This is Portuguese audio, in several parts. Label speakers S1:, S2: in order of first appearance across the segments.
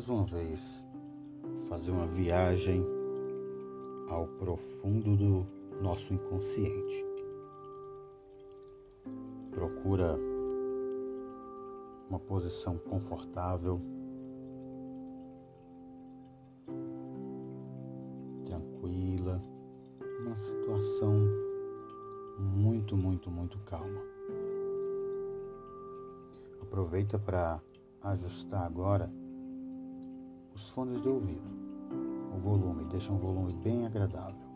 S1: mais uma vez fazer uma viagem ao profundo do nosso inconsciente. Procura uma posição confortável, tranquila, uma situação muito, muito, muito calma. Aproveita para ajustar agora fones de ouvido, o volume, deixa um volume bem agradável.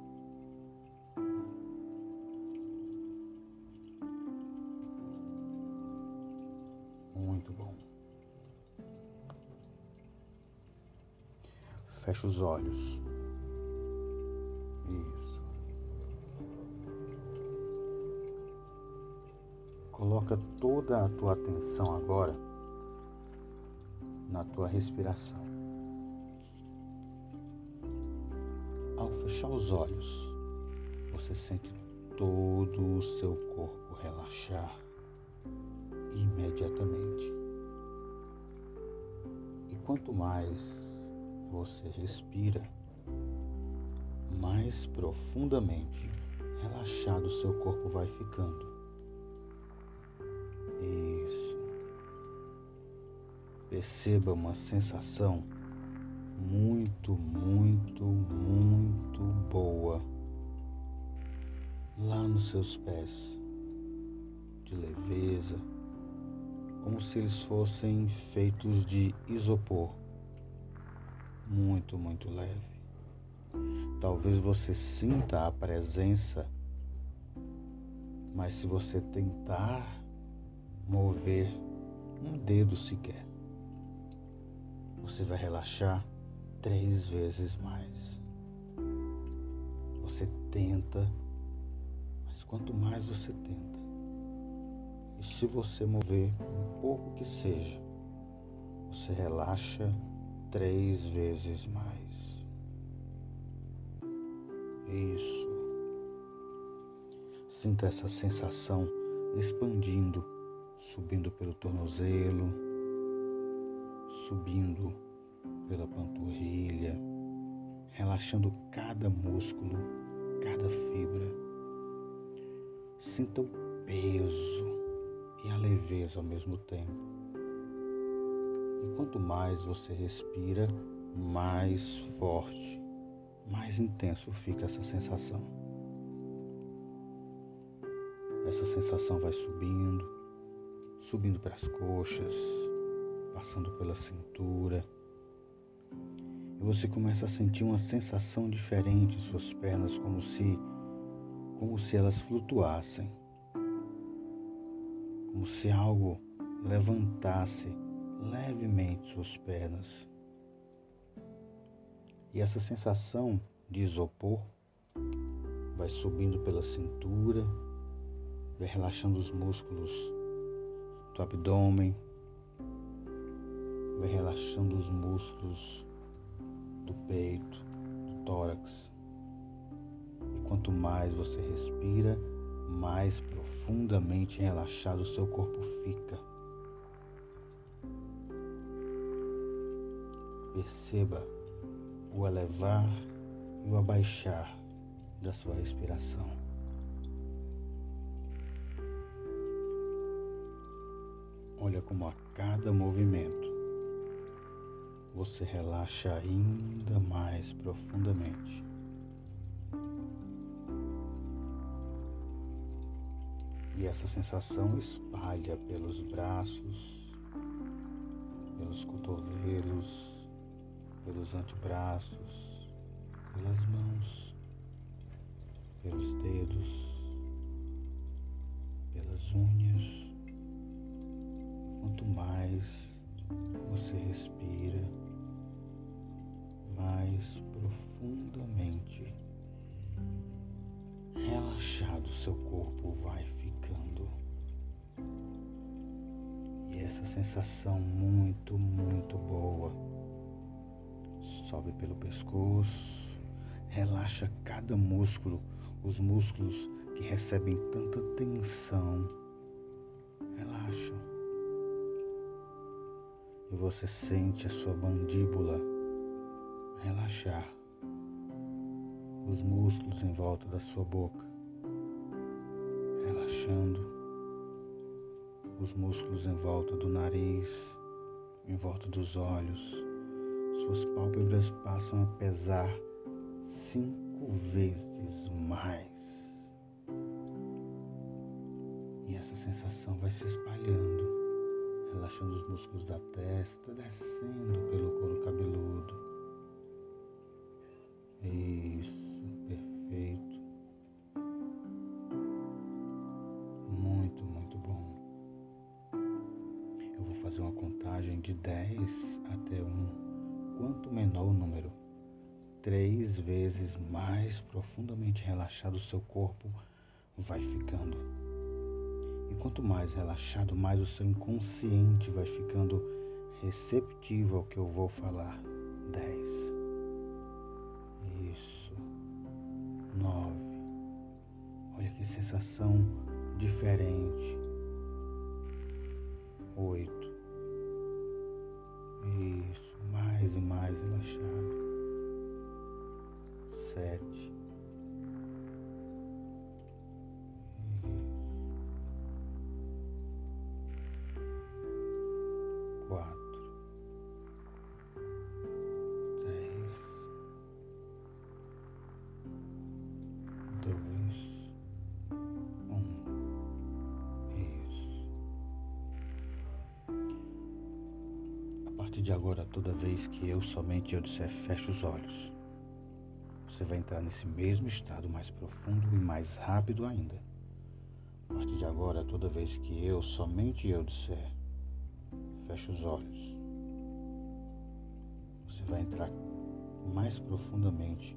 S1: Muito bom. Fecha os olhos. Isso. Coloca toda a tua atenção agora na tua respiração. Ao fechar os olhos, você sente todo o seu corpo relaxar imediatamente. E quanto mais você respira, mais profundamente relaxado seu corpo vai ficando. Isso. Perceba uma sensação muito, muito seus pés, de leveza, como se eles fossem feitos de isopor, muito, muito leve. Talvez você sinta a presença, mas se você tentar mover um dedo sequer, você vai relaxar três vezes mais. Você tenta, quanto mais você tenta, e se você mover um pouco que seja, você relaxa três vezes mais. Isso. Sinta essa sensação expandindo, subindo pelo tornozelo, subindo pela panturrilha, relaxando cada músculo, cada fibra. Sinta o peso e a leveza ao mesmo tempo. E quanto mais você respira, mais forte, mais intenso fica essa sensação. Essa sensação vai subindo, subindo para as coxas, passando pela cintura e você começa a sentir uma sensação diferente em suas pernas, como se, como se elas flutuassem, como se algo levantasse levemente suas pernas. E essa sensação de isopor vai subindo pela cintura, vai relaxando os músculos do abdômen, vai relaxando os músculos do peito, do tórax. E quanto mais você respira, mais profundamente relaxado o seu corpo fica. Perceba o elevar e o abaixar da sua respiração. Olha como a cada movimento você relaxa ainda mais profundamente. E essa sensação espalha pelos braços, pelos cotovelos, pelos antebraços, pelas mãos, pelos dedos, pelas unhas. Quanto mais você respira, mais profundamente relaxado seu corpo vai essa sensação muito, muito boa. Sobe pelo pescoço, relaxa cada músculo, os músculos que recebem tanta tensão. Relaxam. e você sente a sua mandíbula relaxar, os músculos em volta da sua boca relaxando, os músculos em volta do nariz, em volta dos olhos. Suas pálpebras passam a pesar cinco vezes mais. E essa sensação vai se espalhando, relaxando os músculos da testa, descendo pelo couro cabeludo. 10 até 1, quanto menor o número, três vezes mais profundamente relaxado o seu corpo vai ficando. E quanto mais relaxado, mais o seu inconsciente vai ficando receptivo ao que eu vou falar. 10. Isso. 9. Olha que sensação diferente. 8. vez mais relaxado. Sete. Quatro. Agora, toda vez que eu somente eu disser feche os olhos você vai entrar nesse mesmo estado mais profundo e mais rápido ainda. A partir de agora, toda vez que eu, somente eu disser, feche os olhos, você vai entrar mais profundamente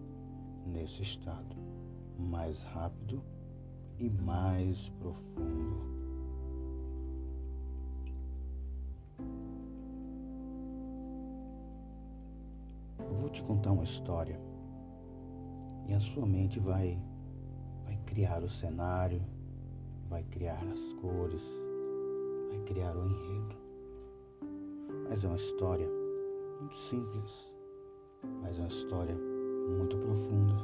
S1: nesse estado, mais rápido e mais profundo. Vou te contar uma história e a sua mente vai, vai criar o cenário, vai criar as cores, vai criar o enredo. Mas é uma história muito simples, mas é uma história muito profunda.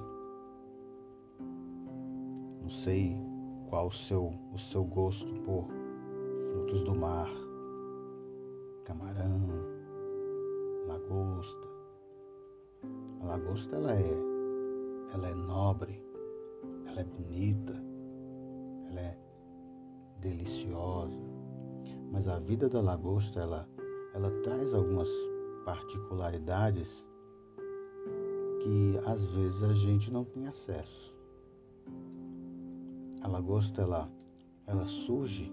S1: Não sei qual o seu, o seu gosto por frutos do mar, camarão, lagosta. Lagosta ela é ela é nobre, ela é bonita, ela é deliciosa. Mas a vida da lagosta, ela, ela traz algumas particularidades que às vezes a gente não tem acesso. A lagosta, ela, ela surge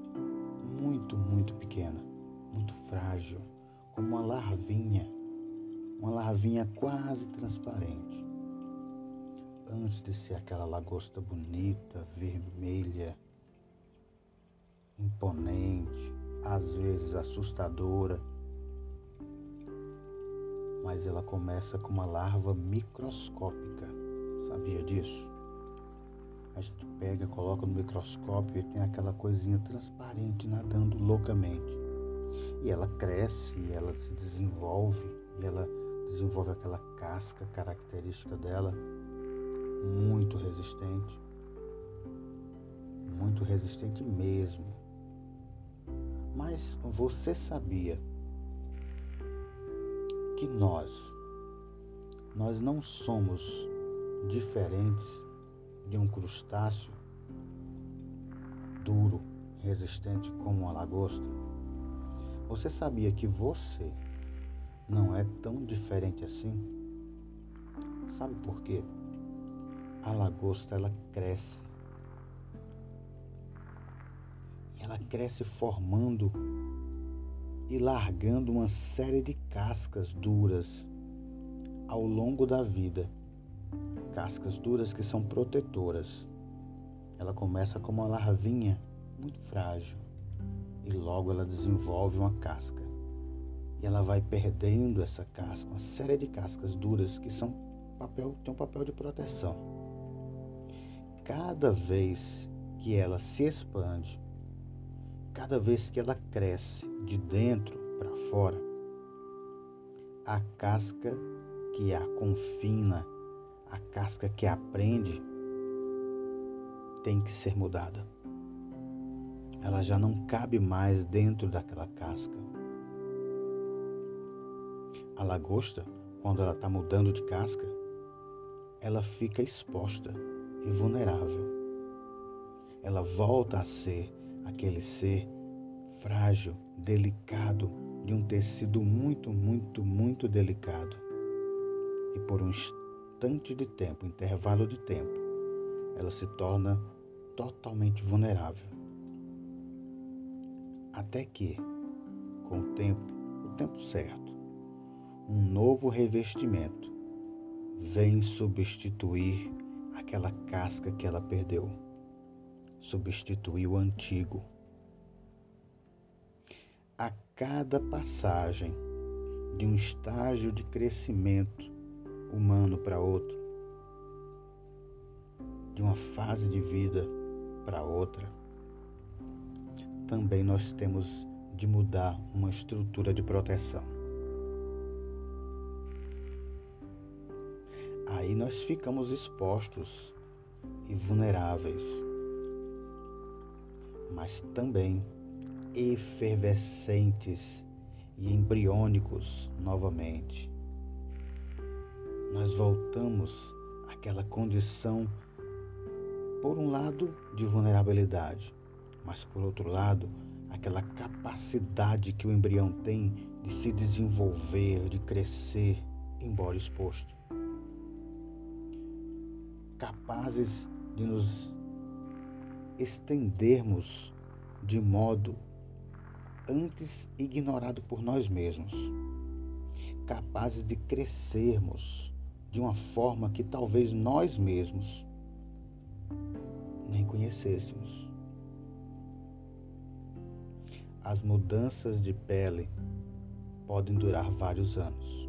S1: muito, muito pequena, muito frágil, como uma larvinha, uma larvinha quase transparente antes de ser aquela lagosta bonita, vermelha, imponente, às vezes assustadora, mas ela começa com uma larva microscópica. Sabia disso? A gente pega, coloca no microscópio e tem aquela coisinha transparente nadando loucamente. E ela cresce, ela se desenvolve, e ela desenvolve aquela casca característica dela muito resistente, muito resistente mesmo. Mas você sabia que nós, nós não somos diferentes de um crustáceo duro, resistente como uma lagosta? Você sabia que você não é tão diferente assim? Sabe por quê? a lagosta ela cresce. Ela cresce formando e largando uma série de cascas duras ao longo da vida. Cascas duras que são protetoras. Ela começa como uma larvinha muito frágil e logo ela desenvolve uma casca. E ela vai perdendo essa casca, uma série de cascas duras que são papel, tem um papel de proteção cada vez que ela se expande, cada vez que ela cresce de dentro para fora, a casca que a confina, a casca que a prende, tem que ser mudada. Ela já não cabe mais dentro daquela casca. A lagosta, quando ela está mudando de casca, ela fica exposta e vulnerável. Ela volta a ser aquele ser frágil, delicado, de um tecido muito, muito, muito delicado. E por um instante de tempo, intervalo de tempo, ela se torna totalmente vulnerável. Até que, com o tempo, o tempo certo, um novo revestimento vem substituir aquela casca que ela perdeu, substituir o antigo. A cada passagem de um estágio de crescimento humano para outro, de uma fase de vida para outra, também nós temos de mudar uma estrutura de proteção. Aí nós ficamos expostos e vulneráveis, mas também efervescentes e embriônicos novamente. Nós voltamos àquela condição por um lado, de vulnerabilidade, mas por outro lado, aquela capacidade que o embrião tem de se desenvolver, de crescer, embora exposto. Capazes de nos estendermos de modo antes ignorado por nós mesmos. Capazes de crescermos de uma forma que talvez nós mesmos nem conhecêssemos. As mudanças de pele podem durar vários anos.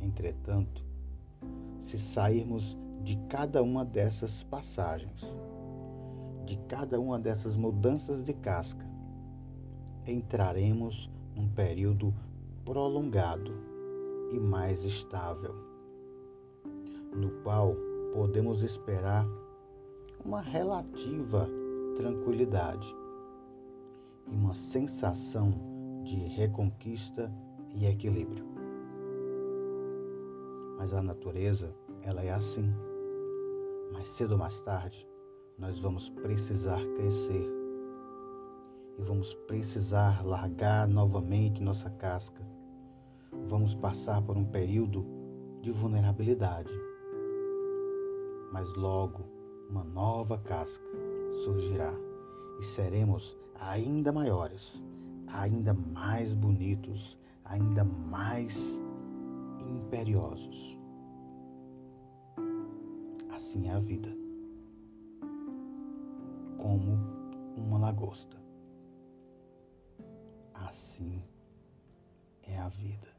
S1: Entretanto, se sairmos de cada uma dessas passagens, de cada uma dessas mudanças de casca, entraremos num período prolongado e mais estável, no qual podemos esperar uma relativa tranquilidade e uma sensação de reconquista e equilíbrio. Mas a natureza, ela é assim. Mais cedo ou mais tarde, nós vamos precisar crescer e vamos precisar largar novamente nossa casca. Vamos passar por um período de vulnerabilidade. Mas logo uma nova casca surgirá e seremos ainda maiores, ainda mais bonitos, ainda mais imperiosos. Assim é a vida, como uma lagosta. Assim é a vida.